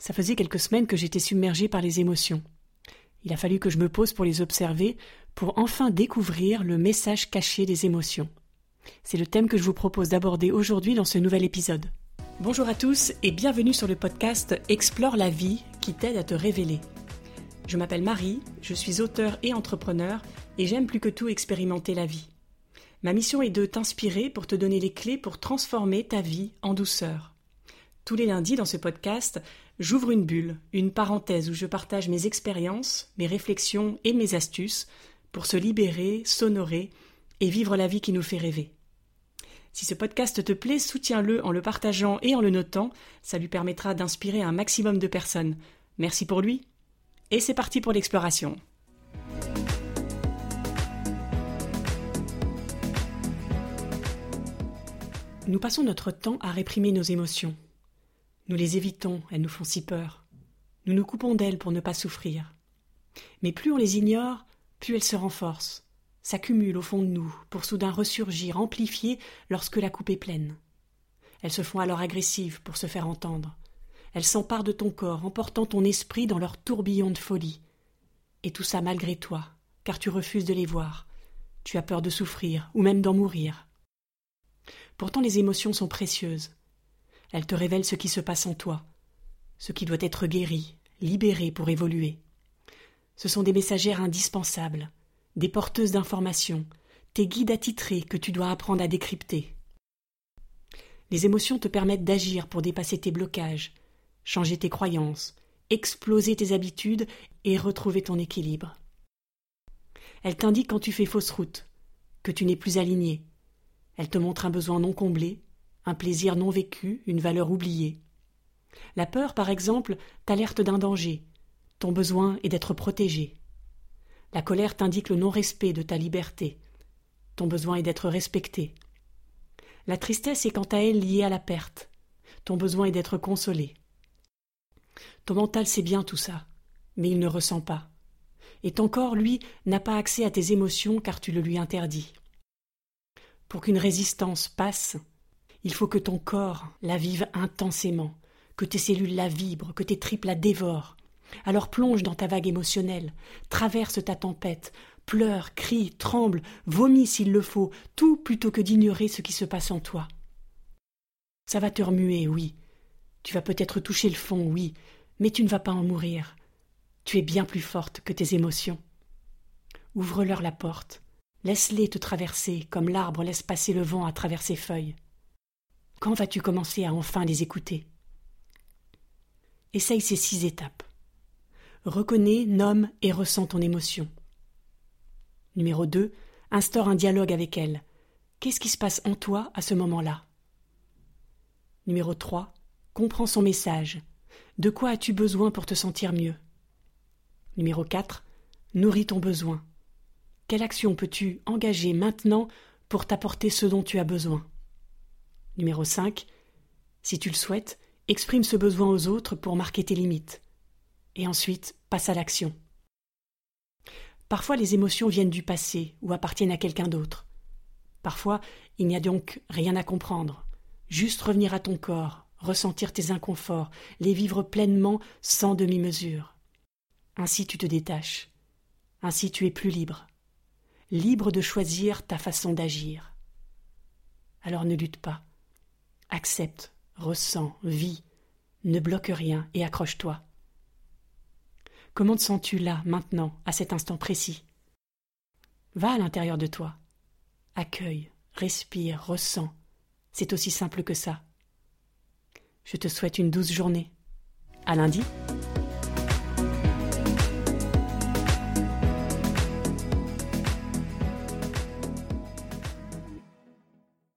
Ça faisait quelques semaines que j'étais submergée par les émotions. Il a fallu que je me pose pour les observer, pour enfin découvrir le message caché des émotions. C'est le thème que je vous propose d'aborder aujourd'hui dans ce nouvel épisode. Bonjour à tous et bienvenue sur le podcast Explore la vie qui t'aide à te révéler. Je m'appelle Marie, je suis auteur et entrepreneur et j'aime plus que tout expérimenter la vie. Ma mission est de t'inspirer pour te donner les clés pour transformer ta vie en douceur. Tous les lundis dans ce podcast, j'ouvre une bulle, une parenthèse où je partage mes expériences, mes réflexions et mes astuces pour se libérer, s'honorer et vivre la vie qui nous fait rêver. Si ce podcast te plaît, soutiens-le en le partageant et en le notant, ça lui permettra d'inspirer un maximum de personnes. Merci pour lui. Et c'est parti pour l'exploration. Nous passons notre temps à réprimer nos émotions. Nous les évitons, elles nous font si peur. Nous nous coupons d'elles pour ne pas souffrir. Mais plus on les ignore, plus elles se renforcent, s'accumulent au fond de nous, pour soudain ressurgir, amplifiées lorsque la coupe est pleine. Elles se font alors agressives pour se faire entendre. Elles s'emparent de ton corps, emportant ton esprit dans leur tourbillon de folie. Et tout ça malgré toi, car tu refuses de les voir. Tu as peur de souffrir, ou même d'en mourir. Pourtant les émotions sont précieuses. Elle te révèle ce qui se passe en toi, ce qui doit être guéri, libéré pour évoluer. Ce sont des messagères indispensables, des porteuses d'informations, tes guides attitrés que tu dois apprendre à décrypter. Les émotions te permettent d'agir pour dépasser tes blocages, changer tes croyances, exploser tes habitudes et retrouver ton équilibre. Elles t'indiquent quand tu fais fausse route, que tu n'es plus aligné. Elles te montrent un besoin non comblé, un plaisir non vécu, une valeur oubliée. La peur, par exemple, t'alerte d'un danger. Ton besoin est d'être protégé. La colère t'indique le non-respect de ta liberté. Ton besoin est d'être respecté. La tristesse est quant à elle liée à la perte. Ton besoin est d'être consolé. Ton mental sait bien tout ça, mais il ne ressent pas. Et ton corps, lui, n'a pas accès à tes émotions car tu le lui interdis. Pour qu'une résistance passe, il faut que ton corps la vive intensément, que tes cellules la vibrent, que tes tripes la dévorent. Alors plonge dans ta vague émotionnelle, traverse ta tempête, pleure, crie, tremble, vomis s'il le faut, tout plutôt que d'ignorer ce qui se passe en toi. Ça va te remuer, oui. Tu vas peut-être toucher le fond, oui, mais tu ne vas pas en mourir. Tu es bien plus forte que tes émotions. Ouvre-leur la porte. Laisse-les te traverser comme l'arbre laisse passer le vent à travers ses feuilles. Quand vas-tu commencer à enfin les écouter? Essaye ces six étapes. Reconnais, nomme et ressens ton émotion. Numéro 2. Instaure un dialogue avec elle. Qu'est-ce qui se passe en toi à ce moment-là? Numéro 3. Comprends son message. De quoi as-tu besoin pour te sentir mieux? Numéro 4. Nourris ton besoin. Quelle action peux-tu engager maintenant pour t'apporter ce dont tu as besoin? Numéro 5. Si tu le souhaites, exprime ce besoin aux autres pour marquer tes limites. Et ensuite, passe à l'action. Parfois, les émotions viennent du passé ou appartiennent à quelqu'un d'autre. Parfois, il n'y a donc rien à comprendre. Juste revenir à ton corps, ressentir tes inconforts, les vivre pleinement sans demi-mesure. Ainsi tu te détaches. Ainsi tu es plus libre. Libre de choisir ta façon d'agir. Alors ne lutte pas. Accepte, ressens, vis, ne bloque rien et accroche-toi. Comment te sens-tu là, maintenant, à cet instant précis? Va à l'intérieur de toi. Accueille, respire, ressens. C'est aussi simple que ça. Je te souhaite une douce journée. À lundi.